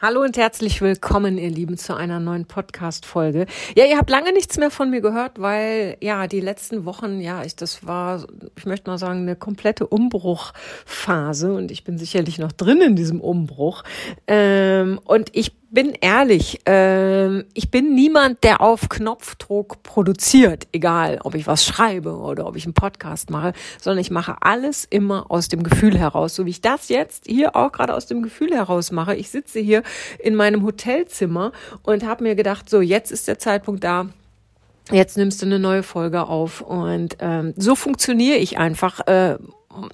Hallo und herzlich willkommen, ihr Lieben, zu einer neuen Podcast-Folge. Ja, ihr habt lange nichts mehr von mir gehört, weil ja die letzten Wochen, ja, ich das war, ich möchte mal sagen, eine komplette Umbruchphase und ich bin sicherlich noch drin in diesem Umbruch. Ähm, und ich bin ehrlich, äh, ich bin niemand, der auf Knopfdruck produziert, egal ob ich was schreibe oder ob ich einen Podcast mache, sondern ich mache alles immer aus dem Gefühl heraus, so wie ich das jetzt hier auch gerade aus dem Gefühl heraus mache. Ich sitze hier in meinem Hotelzimmer und habe mir gedacht, so jetzt ist der Zeitpunkt da, jetzt nimmst du eine neue Folge auf und ähm, so funktioniere ich einfach. Äh,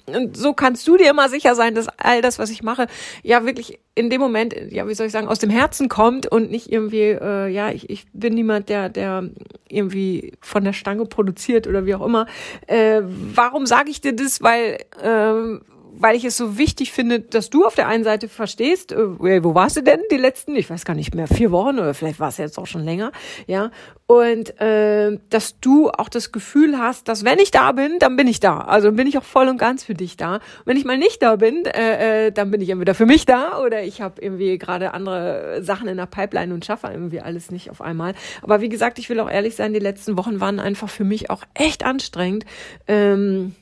und so kannst du dir immer sicher sein, dass all das, was ich mache, ja wirklich in dem Moment, ja, wie soll ich sagen, aus dem Herzen kommt und nicht irgendwie, äh, ja, ich, ich bin niemand, der, der irgendwie von der Stange produziert oder wie auch immer. Äh, warum sage ich dir das? Weil äh, weil ich es so wichtig finde, dass du auf der einen Seite verstehst, äh, wo warst du denn die letzten, ich weiß gar nicht mehr, vier Wochen oder vielleicht war es jetzt auch schon länger, ja, und äh, dass du auch das Gefühl hast, dass wenn ich da bin, dann bin ich da, also bin ich auch voll und ganz für dich da. Und wenn ich mal nicht da bin, äh, äh, dann bin ich entweder für mich da oder ich habe irgendwie gerade andere Sachen in der Pipeline und schaffe irgendwie alles nicht auf einmal. Aber wie gesagt, ich will auch ehrlich sein, die letzten Wochen waren einfach für mich auch echt anstrengend. Ähm,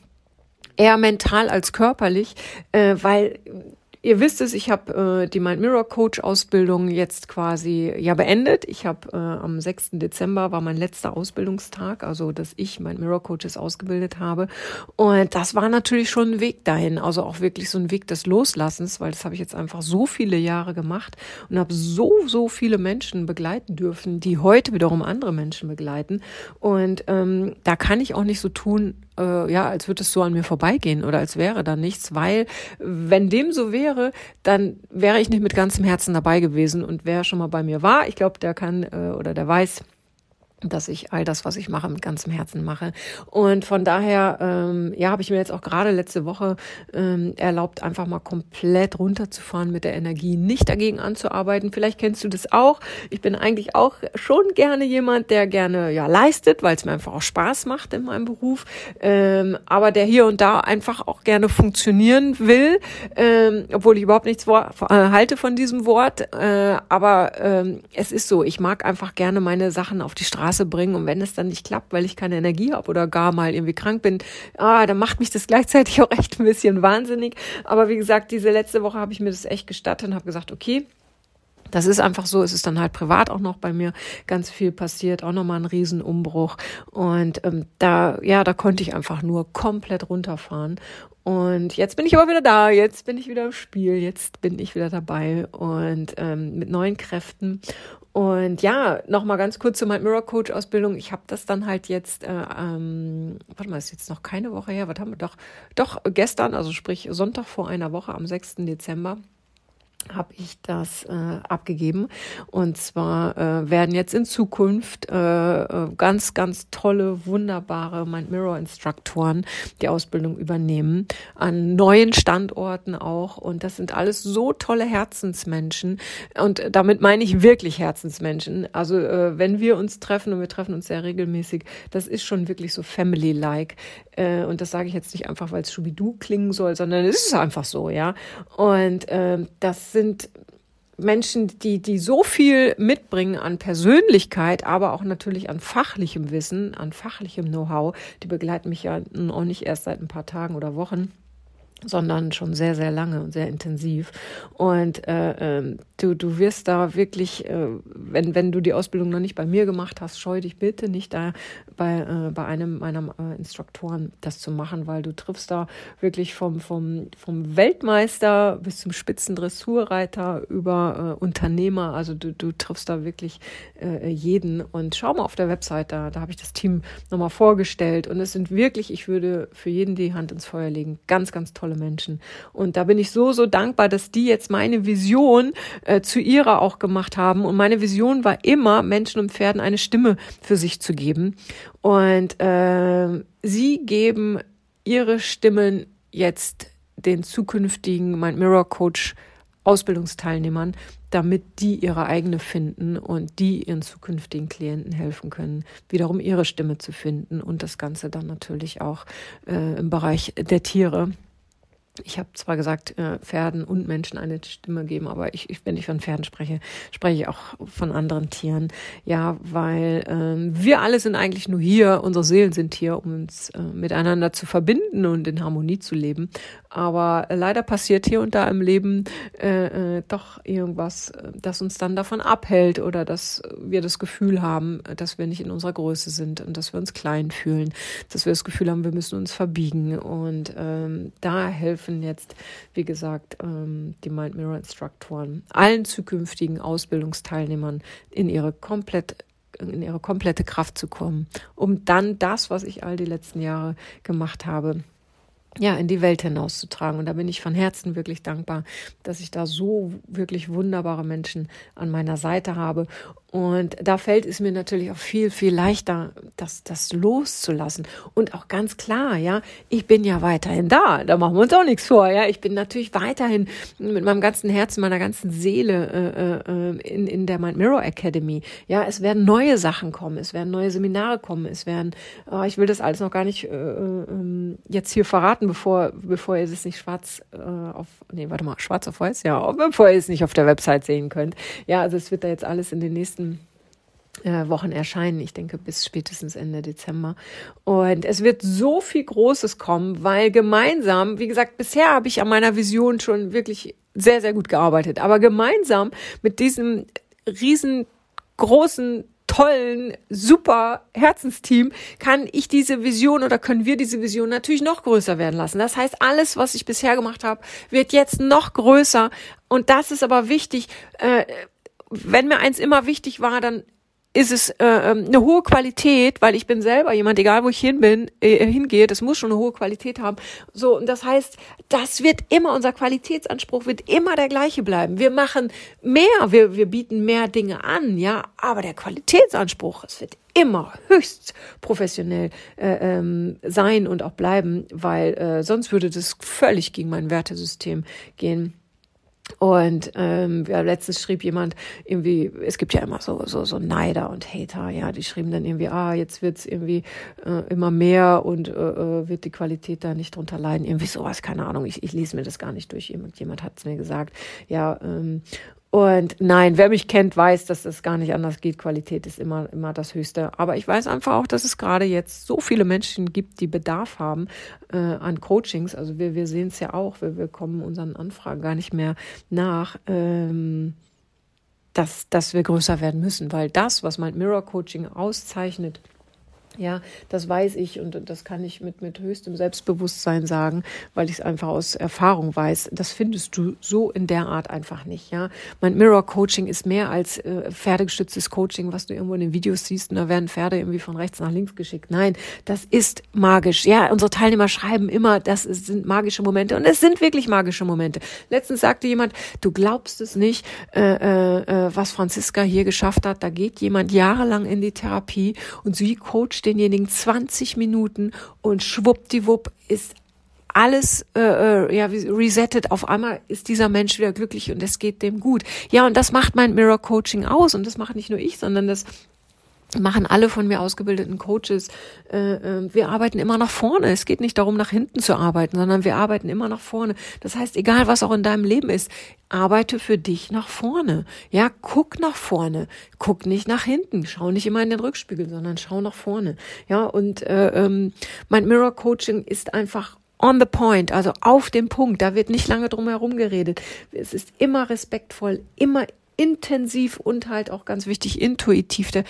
eher mental als körperlich, äh, weil Ihr wisst es, ich habe äh, die Mind Mirror Coach Ausbildung jetzt quasi ja beendet. Ich habe äh, am 6. Dezember war mein letzter Ausbildungstag, also dass ich Mind Mirror Coaches ausgebildet habe. Und das war natürlich schon ein Weg dahin, also auch wirklich so ein Weg des Loslassens, weil das habe ich jetzt einfach so viele Jahre gemacht und habe so, so viele Menschen begleiten dürfen, die heute wiederum andere Menschen begleiten. Und ähm, da kann ich auch nicht so tun, äh, ja, als würde es so an mir vorbeigehen oder als wäre da nichts, weil wenn dem so wäre, dann wäre ich nicht mit ganzem Herzen dabei gewesen und wer schon mal bei mir war, ich glaube, der kann äh, oder der weiß, dass ich all das, was ich mache, mit ganzem Herzen mache. Und von daher, ähm, ja, habe ich mir jetzt auch gerade letzte Woche ähm, erlaubt, einfach mal komplett runterzufahren mit der Energie, nicht dagegen anzuarbeiten. Vielleicht kennst du das auch. Ich bin eigentlich auch schon gerne jemand, der gerne ja leistet, weil es mir einfach auch Spaß macht in meinem Beruf, ähm, aber der hier und da einfach auch gerne funktionieren will, ähm, obwohl ich überhaupt nichts äh, halte von diesem Wort. Äh, aber ähm, es ist so, ich mag einfach gerne meine Sachen auf die Straße Straße bringen und wenn es dann nicht klappt, weil ich keine Energie habe oder gar mal irgendwie krank bin, ah, dann macht mich das gleichzeitig auch echt ein bisschen wahnsinnig. Aber wie gesagt, diese letzte Woche habe ich mir das echt gestattet und habe gesagt, okay, das ist einfach so, es ist dann halt privat auch noch bei mir ganz viel passiert, auch nochmal ein Riesenumbruch. Und ähm, da, ja, da konnte ich einfach nur komplett runterfahren. Und jetzt bin ich aber wieder da, jetzt bin ich wieder im Spiel, jetzt bin ich wieder dabei und ähm, mit neuen Kräften. Und ja, nochmal ganz kurz zu meiner Mirror Coach Ausbildung. Ich habe das dann halt jetzt, äh, ähm, warte mal, ist jetzt noch keine Woche her, was haben wir doch, doch gestern, also sprich Sonntag vor einer Woche am 6. Dezember habe ich das äh, abgegeben. Und zwar äh, werden jetzt in Zukunft äh, äh ganz, ganz tolle, wunderbare Mind Mirror Instruktoren die Ausbildung übernehmen. An neuen Standorten auch. Und das sind alles so tolle Herzensmenschen. Und damit meine ich wirklich Herzensmenschen. Also äh, wenn wir uns treffen und wir treffen uns sehr regelmäßig, das ist schon wirklich so family-like. Äh, und das sage ich jetzt nicht einfach, weil es Schubidu klingen soll, sondern es ist einfach so, ja. Und äh, das sind Menschen, die, die so viel mitbringen an Persönlichkeit, aber auch natürlich an fachlichem Wissen, an fachlichem Know-how. Die begleiten mich ja auch nicht erst seit ein paar Tagen oder Wochen sondern schon sehr, sehr lange und sehr intensiv. Und äh, äh, du, du wirst da wirklich, äh, wenn, wenn du die Ausbildung noch nicht bei mir gemacht hast, scheu dich bitte nicht da bei, äh, bei einem meiner äh, Instruktoren das zu machen, weil du triffst da wirklich vom, vom, vom Weltmeister bis zum Spitzendressurreiter über äh, Unternehmer. Also du, du triffst da wirklich äh, jeden. Und schau mal auf der Website, da, da habe ich das Team nochmal vorgestellt. Und es sind wirklich, ich würde für jeden die Hand ins Feuer legen, ganz, ganz tolle Menschen. Und da bin ich so, so dankbar, dass die jetzt meine Vision äh, zu ihrer auch gemacht haben. Und meine Vision war immer, Menschen und Pferden eine Stimme für sich zu geben. Und äh, sie geben ihre Stimmen jetzt den zukünftigen Mind Mirror Coach Ausbildungsteilnehmern, damit die ihre eigene finden und die ihren zukünftigen Klienten helfen können, wiederum ihre Stimme zu finden und das Ganze dann natürlich auch äh, im Bereich der Tiere ich habe zwar gesagt, äh, Pferden und Menschen eine Stimme geben, aber ich, wenn ich von Pferden spreche, spreche ich auch von anderen Tieren. Ja, weil ähm, wir alle sind eigentlich nur hier, unsere Seelen sind hier, um uns äh, miteinander zu verbinden und in Harmonie zu leben. Aber leider passiert hier und da im Leben äh, äh, doch irgendwas, das uns dann davon abhält oder dass wir das Gefühl haben, dass wir nicht in unserer Größe sind und dass wir uns klein fühlen, dass wir das Gefühl haben, wir müssen uns verbiegen. Und ähm, da helfen helfen jetzt, wie gesagt, ähm, die Mind Mirror Instruktoren, allen zukünftigen Ausbildungsteilnehmern in ihre komplett in ihre komplette Kraft zu kommen, um dann das, was ich all die letzten Jahre gemacht habe, ja, in die Welt hinauszutragen. Und da bin ich von Herzen wirklich dankbar, dass ich da so wirklich wunderbare Menschen an meiner Seite habe und da fällt es mir natürlich auch viel, viel leichter, das, das loszulassen. Und auch ganz klar, ja, ich bin ja weiterhin da. Da machen wir uns auch nichts vor, ja. Ich bin natürlich weiterhin mit meinem ganzen Herzen, meiner ganzen Seele äh, äh, in, in der Mind Mirror Academy. Ja, es werden neue Sachen kommen, es werden neue Seminare kommen, es werden, oh, ich will das alles noch gar nicht äh, äh, jetzt hier verraten, bevor, bevor ihr es nicht schwarz äh, auf, nee, warte mal, schwarz auf weiß, ja, bevor ihr es nicht auf der Website sehen könnt. Ja, also es wird da jetzt alles in den nächsten nächsten äh, Wochen erscheinen. Ich denke bis spätestens Ende Dezember. Und es wird so viel Großes kommen, weil gemeinsam, wie gesagt, bisher habe ich an meiner Vision schon wirklich sehr, sehr gut gearbeitet. Aber gemeinsam mit diesem riesengroßen tollen, super Herzensteam kann ich diese Vision oder können wir diese Vision natürlich noch größer werden lassen. Das heißt, alles, was ich bisher gemacht habe, wird jetzt noch größer. Und das ist aber wichtig. Äh, wenn mir eins immer wichtig war, dann ist es äh, ähm, eine hohe Qualität, weil ich bin selber jemand, egal wo ich hin bin, äh, hingehe, das muss schon eine hohe Qualität haben. So, und das heißt, das wird immer, unser Qualitätsanspruch wird immer der gleiche bleiben. Wir machen mehr, wir, wir bieten mehr Dinge an, ja, aber der Qualitätsanspruch, es wird immer höchst professionell äh, ähm, sein und auch bleiben, weil äh, sonst würde das völlig gegen mein Wertesystem gehen. Und ähm, ja, letztens schrieb jemand irgendwie, es gibt ja immer so so so Neider und Hater, ja, die schrieben dann irgendwie, ah, jetzt wird's irgendwie äh, immer mehr und äh, äh wird die Qualität da nicht drunter leiden, irgendwie sowas, keine Ahnung. Ich, ich lese mir das gar nicht durch. Jemand, jemand hat es mir gesagt, ja. Ähm, und nein, wer mich kennt, weiß, dass es gar nicht anders geht. Qualität ist immer, immer das Höchste. Aber ich weiß einfach auch, dass es gerade jetzt so viele Menschen gibt, die Bedarf haben äh, an Coachings. Also wir, wir sehen es ja auch, wir, wir kommen unseren Anfragen gar nicht mehr nach. Ähm, dass, dass wir größer werden müssen, weil das, was mein Mirror Coaching auszeichnet, ja, das weiß ich und das kann ich mit, mit höchstem Selbstbewusstsein sagen, weil ich es einfach aus Erfahrung weiß. Das findest du so in der Art einfach nicht, ja. Mein Mirror Coaching ist mehr als äh, pferdegestütztes Coaching, was du irgendwo in den Videos siehst und da werden Pferde irgendwie von rechts nach links geschickt. Nein, das ist magisch. Ja, unsere Teilnehmer schreiben immer, das sind magische Momente und es sind wirklich magische Momente. Letztens sagte jemand, du glaubst es nicht, äh, äh, äh was Franziska hier geschafft hat. Da geht jemand jahrelang in die Therapie und sie coacht denjenigen 20 Minuten und schwuppdiwupp ist alles äh, äh ja resettet. Auf einmal ist dieser Mensch wieder glücklich und es geht dem gut. Ja, und das macht mein Mirror Coaching aus und das macht nicht nur ich, sondern das machen alle von mir ausgebildeten Coaches. Äh, äh, wir arbeiten immer nach vorne. Es geht nicht darum, nach hinten zu arbeiten, sondern wir arbeiten immer nach vorne. Das heißt, egal was auch in deinem Leben ist, arbeite für dich nach vorne. Ja, guck nach vorne. Guck nicht nach hinten. Schau nicht immer in den Rückspiegel, sondern schau nach vorne. Ja, und äh, ähm, mein Mirror Coaching ist einfach on the point, also auf dem Punkt. Da wird nicht lange drum herum geredet. Es ist immer respektvoll, immer intensiv und halt auch ganz wichtig intuitiv. Der,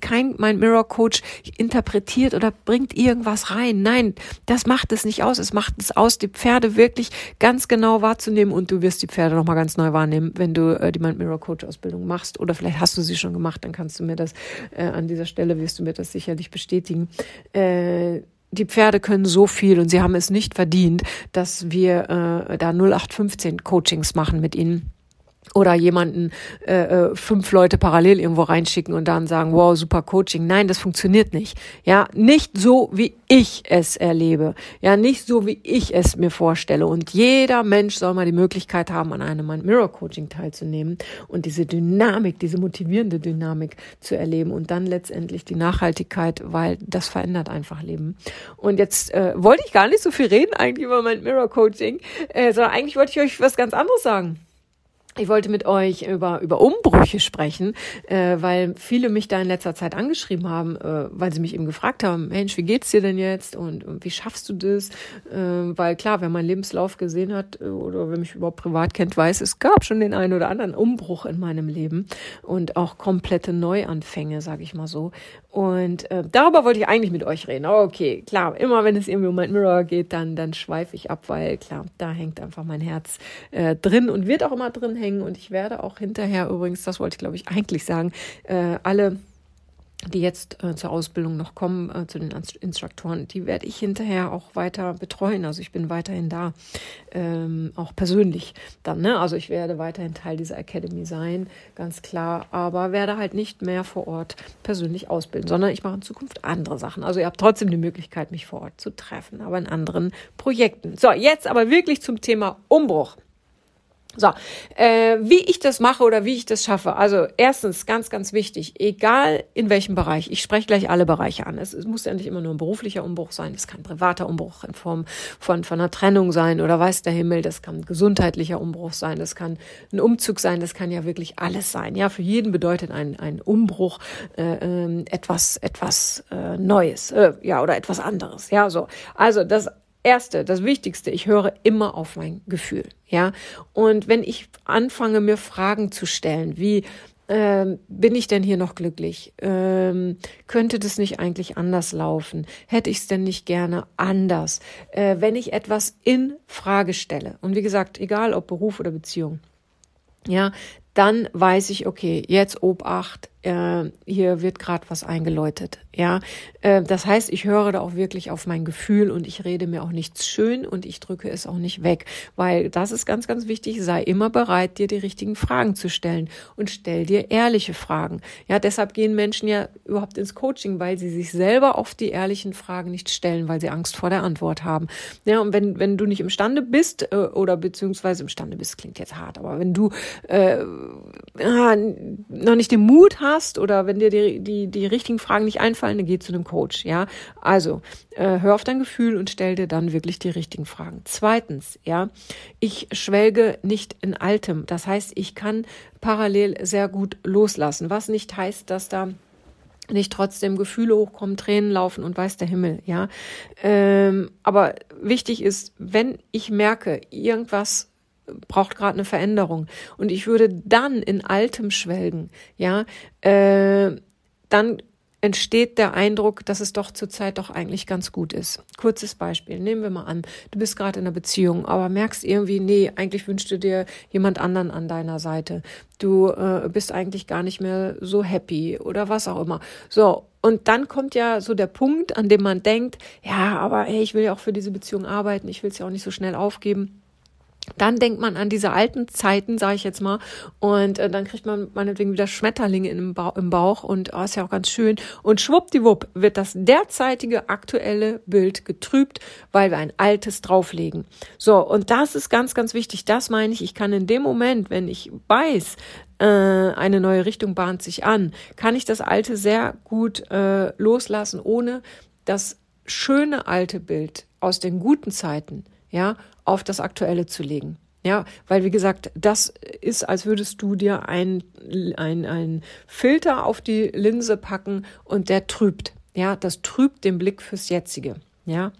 kein mein Mirror Coach interpretiert oder bringt irgendwas rein. Nein, das macht es nicht aus. Es macht es aus, die Pferde wirklich ganz genau wahrzunehmen und du wirst die Pferde noch mal ganz neu wahrnehmen, wenn du äh, die Mind Mirror Coach Ausbildung machst oder vielleicht hast du sie schon gemacht, dann kannst du mir das äh, an dieser Stelle wirst du mir das sicherlich bestätigen. Äh, die Pferde können so viel und sie haben es nicht verdient, dass wir äh, da 0815 Coachings machen mit ihnen oder jemanden äh, äh, fünf Leute parallel irgendwo reinschicken und dann sagen, wow, super Coaching. Nein, das funktioniert nicht. Ja, nicht so, wie ich es erlebe. Ja, nicht so, wie ich es mir vorstelle. Und jeder Mensch soll mal die Möglichkeit haben, an einem Mind Mirror Coaching teilzunehmen und diese Dynamik, diese motivierende Dynamik zu erleben und dann letztendlich die Nachhaltigkeit, weil das verändert einfach Leben. Und jetzt äh, wollte ich gar nicht so viel reden eigentlich über Mind Mirror Coaching, äh, sondern eigentlich wollte ich euch was ganz anderes sagen. Ich wollte mit euch über, über Umbrüche sprechen, äh, weil viele mich da in letzter Zeit angeschrieben haben, äh, weil sie mich eben gefragt haben, Mensch, wie geht's dir denn jetzt und, und wie schaffst du das? Äh, weil klar, wer meinen Lebenslauf gesehen hat äh, oder wer mich überhaupt privat kennt, weiß, es gab schon den einen oder anderen Umbruch in meinem Leben und auch komplette Neuanfänge, sage ich mal so. Und äh, darüber wollte ich eigentlich mit euch reden. Okay, klar, immer wenn es irgendwie um mein Mirror geht, dann, dann schweife ich ab, weil klar, da hängt einfach mein Herz äh, drin und wird auch immer drin hängen. Und ich werde auch hinterher übrigens, das wollte ich glaube ich eigentlich sagen, äh, alle die jetzt äh, zur Ausbildung noch kommen, äh, zu den Instruktoren, die werde ich hinterher auch weiter betreuen. Also ich bin weiterhin da, ähm, auch persönlich dann. Ne? Also ich werde weiterhin Teil dieser Academy sein, ganz klar, aber werde halt nicht mehr vor Ort persönlich ausbilden, sondern ich mache in Zukunft andere Sachen. Also ihr habt trotzdem die Möglichkeit, mich vor Ort zu treffen, aber in anderen Projekten. So, jetzt aber wirklich zum Thema Umbruch. So, äh, wie ich das mache oder wie ich das schaffe. Also erstens, ganz, ganz wichtig, egal in welchem Bereich, ich spreche gleich alle Bereiche an. Es, es muss ja nicht immer nur ein beruflicher Umbruch sein, es kann ein privater Umbruch in Form von, von einer Trennung sein oder weiß der Himmel, das kann ein gesundheitlicher Umbruch sein, das kann ein Umzug sein, das kann ja wirklich alles sein. Ja, für jeden bedeutet ein, ein Umbruch äh, ähm, etwas, etwas äh, Neues, äh, ja, oder etwas anderes. Ja, so. Also das Erste, das Wichtigste, ich höre immer auf mein Gefühl, ja. Und wenn ich anfange, mir Fragen zu stellen, wie ähm, bin ich denn hier noch glücklich? Ähm, könnte das nicht eigentlich anders laufen? Hätte ich es denn nicht gerne anders? Äh, wenn ich etwas in Frage stelle und wie gesagt, egal ob Beruf oder Beziehung, ja, dann weiß ich, okay, jetzt Obacht, äh, hier wird gerade was eingeläutet. Ja, äh, das heißt, ich höre da auch wirklich auf mein Gefühl und ich rede mir auch nichts schön und ich drücke es auch nicht weg, weil das ist ganz, ganz wichtig. Sei immer bereit, dir die richtigen Fragen zu stellen und stell dir ehrliche Fragen. Ja, deshalb gehen Menschen ja überhaupt ins Coaching, weil sie sich selber oft die ehrlichen Fragen nicht stellen, weil sie Angst vor der Antwort haben. Ja, und wenn wenn du nicht imstande bist äh, oder beziehungsweise imstande bist, klingt jetzt hart, aber wenn du äh, noch nicht den Mut hast hast oder wenn dir die, die, die richtigen Fragen nicht einfallen, dann geh zu einem Coach. Ja, also äh, hör auf dein Gefühl und stell dir dann wirklich die richtigen Fragen. Zweitens, ja, ich schwelge nicht in Altem. Das heißt, ich kann parallel sehr gut loslassen, was nicht heißt, dass da nicht trotzdem Gefühle hochkommen, Tränen laufen und weiß der Himmel, ja. Ähm, aber wichtig ist, wenn ich merke, irgendwas braucht gerade eine Veränderung. Und ich würde dann in Altem schwelgen, ja, äh, dann entsteht der Eindruck, dass es doch zurzeit doch eigentlich ganz gut ist. Kurzes Beispiel. Nehmen wir mal an, du bist gerade in einer Beziehung, aber merkst irgendwie, nee, eigentlich wünschst du dir jemand anderen an deiner Seite. Du äh, bist eigentlich gar nicht mehr so happy oder was auch immer. So. Und dann kommt ja so der Punkt, an dem man denkt, ja, aber hey, ich will ja auch für diese Beziehung arbeiten, ich will es ja auch nicht so schnell aufgeben dann denkt man an diese alten Zeiten, sage ich jetzt mal, und äh, dann kriegt man meinetwegen wieder Schmetterlinge im, ba im Bauch und oh, ist ja auch ganz schön. Und schwuppdiwupp wird das derzeitige aktuelle Bild getrübt, weil wir ein altes drauflegen. So, und das ist ganz, ganz wichtig. Das meine ich, ich kann in dem Moment, wenn ich weiß, äh, eine neue Richtung bahnt sich an, kann ich das alte sehr gut äh, loslassen, ohne das schöne alte Bild aus den guten Zeiten ja, auf das Aktuelle zu legen. Ja, weil wie gesagt, das ist, als würdest du dir ein, ein, Filter auf die Linse packen und der trübt. Ja, das trübt den Blick fürs Jetzige. Ja,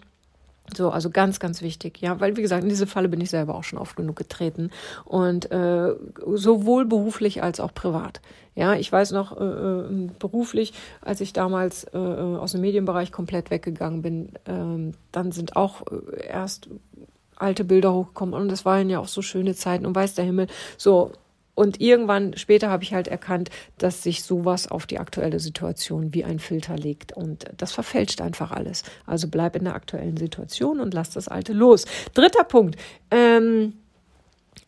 so, also ganz, ganz wichtig, ja, weil wie gesagt, in diese Falle bin ich selber auch schon oft genug getreten und äh, sowohl beruflich als auch privat. Ja, ich weiß noch äh, äh beruflich, als ich damals äh, aus dem Medienbereich komplett weggegangen bin, äh, dann sind auch äh, erst alte Bilder hochgekommen und das waren ja auch so schöne Zeiten und weiß der Himmel. So, und irgendwann später habe ich halt erkannt, dass sich sowas auf die aktuelle Situation wie ein Filter legt. Und das verfälscht einfach alles. Also bleib in der aktuellen Situation und lass das Alte los. Dritter Punkt. Ähm,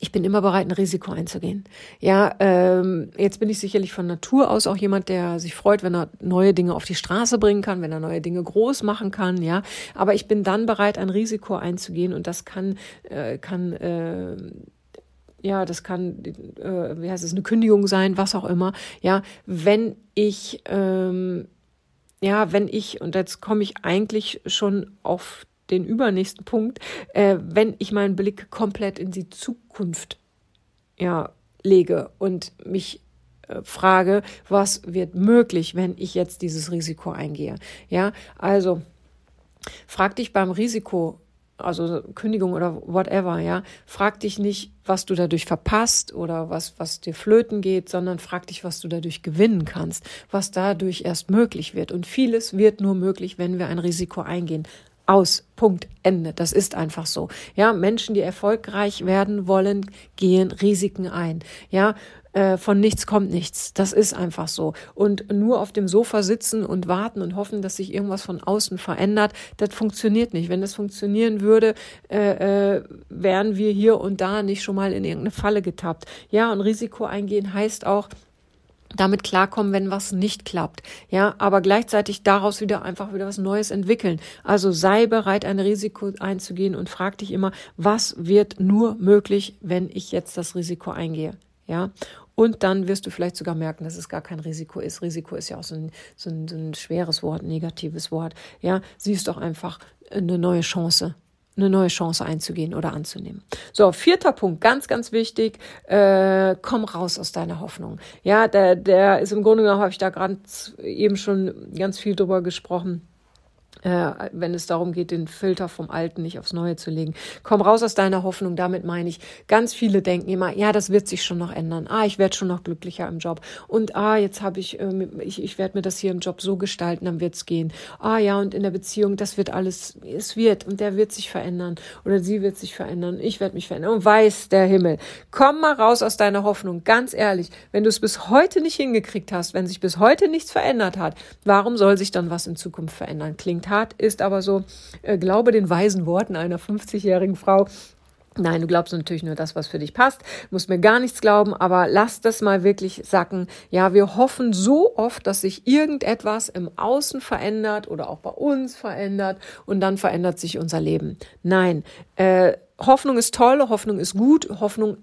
ich bin immer bereit, ein Risiko einzugehen. Ja, ähm, jetzt bin ich sicherlich von Natur aus auch jemand, der sich freut, wenn er neue Dinge auf die Straße bringen kann, wenn er neue Dinge groß machen kann. Ja, aber ich bin dann bereit, ein Risiko einzugehen und das kann äh, kann äh, ja, das kann, äh, wie heißt es, eine Kündigung sein, was auch immer. Ja, wenn ich, ähm, ja, wenn ich, und jetzt komme ich eigentlich schon auf den übernächsten Punkt, äh, wenn ich meinen Blick komplett in die Zukunft ja, lege und mich äh, frage, was wird möglich, wenn ich jetzt dieses Risiko eingehe. Ja, also frag dich beim Risiko also Kündigung oder whatever, ja, frag dich nicht, was du dadurch verpasst oder was, was dir flöten geht, sondern frag dich, was du dadurch gewinnen kannst, was dadurch erst möglich wird. Und vieles wird nur möglich, wenn wir ein Risiko eingehen. Aus. Punkt. Ende. Das ist einfach so. Ja, Menschen, die erfolgreich werden wollen, gehen Risiken ein. Ja, äh, von nichts kommt nichts. Das ist einfach so. Und nur auf dem Sofa sitzen und warten und hoffen, dass sich irgendwas von außen verändert, das funktioniert nicht. Wenn das funktionieren würde, äh, äh, wären wir hier und da nicht schon mal in irgendeine Falle getappt. Ja, und Risiko eingehen heißt auch, damit klarkommen, wenn was nicht klappt. Ja, aber gleichzeitig daraus wieder einfach wieder was Neues entwickeln. Also sei bereit, ein Risiko einzugehen und frag dich immer, was wird nur möglich, wenn ich jetzt das Risiko eingehe. Ja, und dann wirst du vielleicht sogar merken, dass es gar kein Risiko ist. Risiko ist ja auch so ein, so ein, so ein schweres Wort, negatives Wort. Ja, siehst doch einfach eine neue Chance eine neue Chance einzugehen oder anzunehmen. So, vierter Punkt, ganz, ganz wichtig, äh, komm raus aus deiner Hoffnung. Ja, der, der ist im Grunde genommen, habe ich da gerade eben schon ganz viel drüber gesprochen äh, wenn es darum geht, den Filter vom Alten nicht aufs Neue zu legen. Komm raus aus deiner Hoffnung. Damit meine ich, ganz viele denken immer, ja, das wird sich schon noch ändern. Ah, ich werde schon noch glücklicher im Job. Und ah, jetzt habe ich, äh, ich, ich werde mir das hier im Job so gestalten, dann wird's gehen. Ah ja, und in der Beziehung, das wird alles, es wird und der wird sich verändern oder sie wird sich verändern. Ich werde mich verändern. Und weiß der Himmel. Komm mal raus aus deiner Hoffnung. Ganz ehrlich, wenn du es bis heute nicht hingekriegt hast, wenn sich bis heute nichts verändert hat, warum soll sich dann was in Zukunft verändern? Klingt Tat ist aber so, äh, glaube den weisen Worten einer 50-jährigen Frau, Nein, du glaubst natürlich nur das, was für dich passt. Musst mir gar nichts glauben, aber lass das mal wirklich sacken. Ja, wir hoffen so oft, dass sich irgendetwas im Außen verändert oder auch bei uns verändert und dann verändert sich unser Leben. Nein, äh, Hoffnung ist toll, Hoffnung ist gut, Hoffnung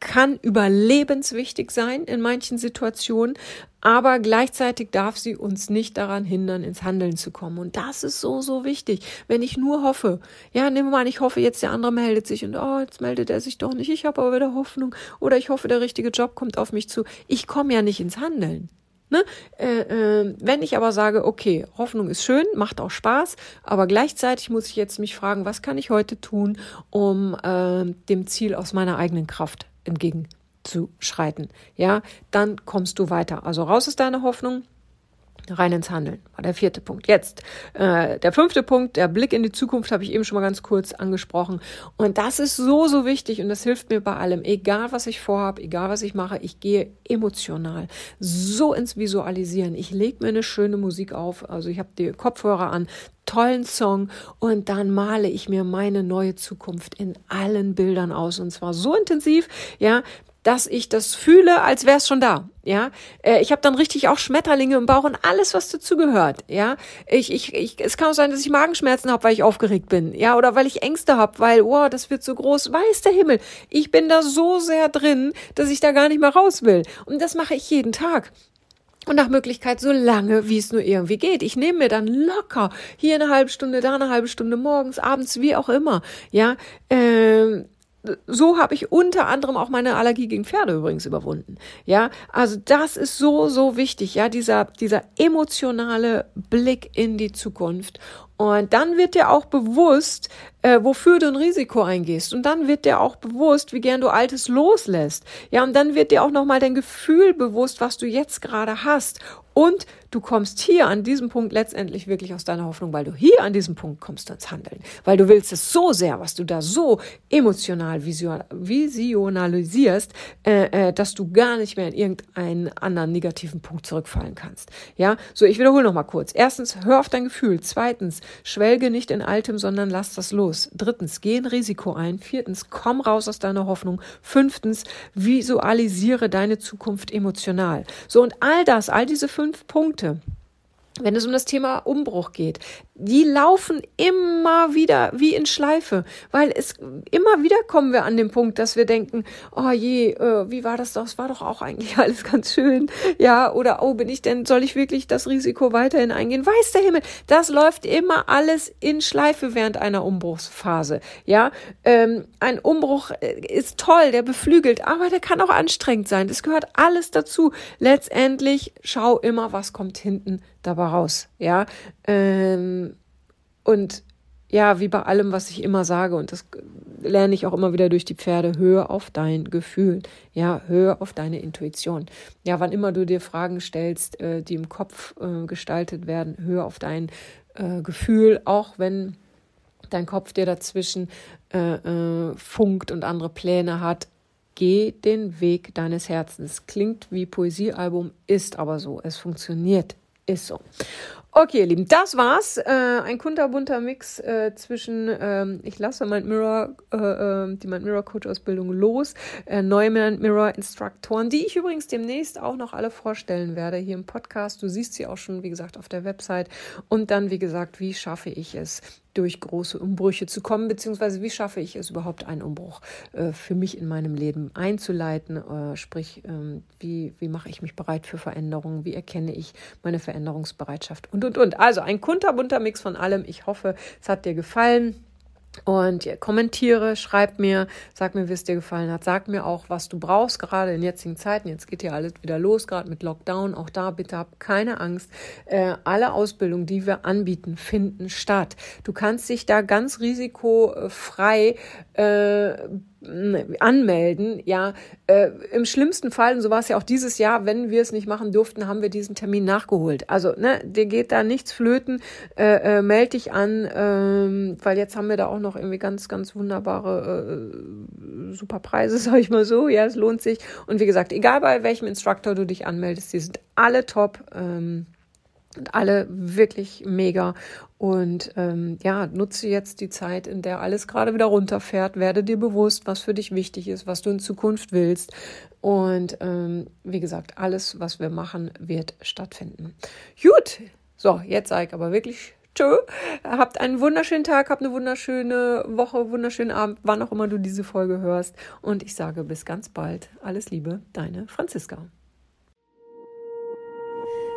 kann überlebenswichtig sein in manchen Situationen, aber gleichzeitig darf sie uns nicht daran hindern, ins Handeln zu kommen. Und das ist so, so wichtig. Wenn ich nur hoffe, ja, nehmen wir mal an, ich hoffe jetzt, der andere meldet sich und oh, jetzt meldet er sich doch nicht, ich habe aber wieder Hoffnung oder ich hoffe, der richtige Job kommt auf mich zu. Ich komme ja nicht ins Handeln. Ne? Äh, äh, wenn ich aber sage, okay, Hoffnung ist schön, macht auch Spaß, aber gleichzeitig muss ich jetzt mich fragen, was kann ich heute tun, um äh, dem Ziel aus meiner eigenen Kraft entgegenzuschreiten. Ja, dann kommst du weiter. Also raus ist deine Hoffnung, rein ins Handeln. War der vierte Punkt. Jetzt äh, der fünfte Punkt, der Blick in die Zukunft, habe ich eben schon mal ganz kurz angesprochen. Und das ist so, so wichtig und das hilft mir bei allem. Egal, was ich vorhabe, egal, was ich mache, ich gehe emotional so ins Visualisieren. Ich lege mir eine schöne Musik auf, also ich habe die Kopfhörer an, tollen Song und dann male ich mir meine neue Zukunft in allen Bildern aus und zwar so intensiv, ja, dass ich das fühle, als wäre es schon da. Ja, äh, ich habe dann richtig auch Schmetterlinge im Bauch und alles, was dazugehört. Ja, ich, ich, ich, es kann auch sein, dass ich Magenschmerzen habe, weil ich aufgeregt bin. Ja, oder weil ich Ängste habe, weil, oh, das wird so groß. Weiß der Himmel, ich bin da so sehr drin, dass ich da gar nicht mehr raus will. Und das mache ich jeden Tag. Und nach Möglichkeit so lange, wie es nur irgendwie geht. Ich nehme mir dann locker hier eine halbe Stunde, da eine halbe Stunde, morgens, abends, wie auch immer. Ja, ähm, so habe ich unter anderem auch meine Allergie gegen Pferde übrigens überwunden. Ja, also das ist so, so wichtig. Ja, dieser, dieser emotionale Blick in die Zukunft. Und dann wird dir auch bewusst, äh, wofür du ein Risiko eingehst. Und dann wird dir auch bewusst, wie gern du Altes loslässt. Ja, und dann wird dir auch nochmal dein Gefühl bewusst, was du jetzt gerade hast Und du kommst hier an diesem Punkt letztendlich wirklich aus deiner Hoffnung, weil du hier an diesem Punkt kommst ins Handeln. Weil du willst es so sehr, was du da so emotional visionalisierst, äh, äh, dass du gar nicht mehr in irgendeinen anderen negativen Punkt zurückfallen kannst. Ja, so ich wiederhole noch mal kurz. Erstens, hör auf dein Gefühl. Zweitens, schwelge nicht in Altem, sondern lass das los. Drittens, geh ein Risiko ein. Viertens, komm raus aus deiner Hoffnung. Fünftens, visualisiere deine Zukunft emotional. So und all das, all diese fünf Punkte, wenn es um das Thema Umbruch geht, die laufen immer wieder wie in Schleife, weil es immer wieder kommen wir an den Punkt, dass wir denken, oh je, äh, wie war das doch? Es war doch auch eigentlich alles ganz schön, ja, oder oh, bin ich denn, soll ich wirklich das Risiko weiterhin eingehen? Weiß der Himmel, das läuft immer alles in Schleife während einer Umbruchsphase, ja. Ähm, ein Umbruch äh, ist toll, der beflügelt, aber der kann auch anstrengend sein. Das gehört alles dazu. Letztendlich schau immer, was kommt hinten dabei raus, ja. Ähm, und ja, wie bei allem, was ich immer sage, und das lerne ich auch immer wieder durch die Pferde, hör auf dein Gefühl, ja, hör auf deine Intuition. Ja, wann immer du dir Fragen stellst, äh, die im Kopf äh, gestaltet werden, hör auf dein äh, Gefühl, auch wenn dein Kopf dir dazwischen funkt und andere Pläne hat. Geh den Weg deines Herzens. Klingt wie Poesiealbum, ist aber so. Es funktioniert, ist so. Okay, ihr Lieben, das war's. Äh, ein kunterbunter Mix äh, zwischen ähm, ich lasse mein Mirror, äh, ähm, die Mind Mirror Coach Ausbildung los, äh, neue Mind Mirror Instruktoren, die ich übrigens demnächst auch noch alle vorstellen werde hier im Podcast. Du siehst sie auch schon, wie gesagt, auf der Website. Und dann, wie gesagt, wie schaffe ich es, durch große Umbrüche zu kommen, beziehungsweise wie schaffe ich es überhaupt, einen Umbruch äh, für mich in meinem Leben einzuleiten, äh, sprich, ähm, wie, wie mache ich mich bereit für Veränderungen, wie erkenne ich meine Veränderungsbereitschaft und, und, und. Also ein kunterbunter Mix von allem. Ich hoffe, es hat dir gefallen. Und ja, kommentiere, schreib mir, sag mir, wie es dir gefallen hat. Sag mir auch, was du brauchst, gerade in jetzigen Zeiten. Jetzt geht ja alles wieder los, gerade mit Lockdown. Auch da bitte hab keine Angst. Äh, alle Ausbildungen, die wir anbieten, finden statt. Du kannst dich da ganz risikofrei äh, anmelden. Ja, äh, im schlimmsten Fall, und so war es ja auch dieses Jahr, wenn wir es nicht machen durften, haben wir diesen Termin nachgeholt. Also, ne, dir geht da nichts flöten, äh, äh, meld dich an, äh, weil jetzt haben wir da auch noch irgendwie ganz, ganz wunderbare, äh, super Preise, sag ich mal so. Ja, es lohnt sich. Und wie gesagt, egal bei welchem Instructor du dich anmeldest, die sind alle top. Ähm, und alle wirklich mega. Und ähm, ja, nutze jetzt die Zeit, in der alles gerade wieder runterfährt. Werde dir bewusst, was für dich wichtig ist, was du in Zukunft willst. Und ähm, wie gesagt, alles, was wir machen, wird stattfinden. Gut, so, jetzt sage ich aber wirklich Tschö. Habt einen wunderschönen Tag, habt eine wunderschöne Woche, wunderschönen Abend, wann auch immer du diese Folge hörst. Und ich sage bis ganz bald. Alles Liebe, deine Franziska.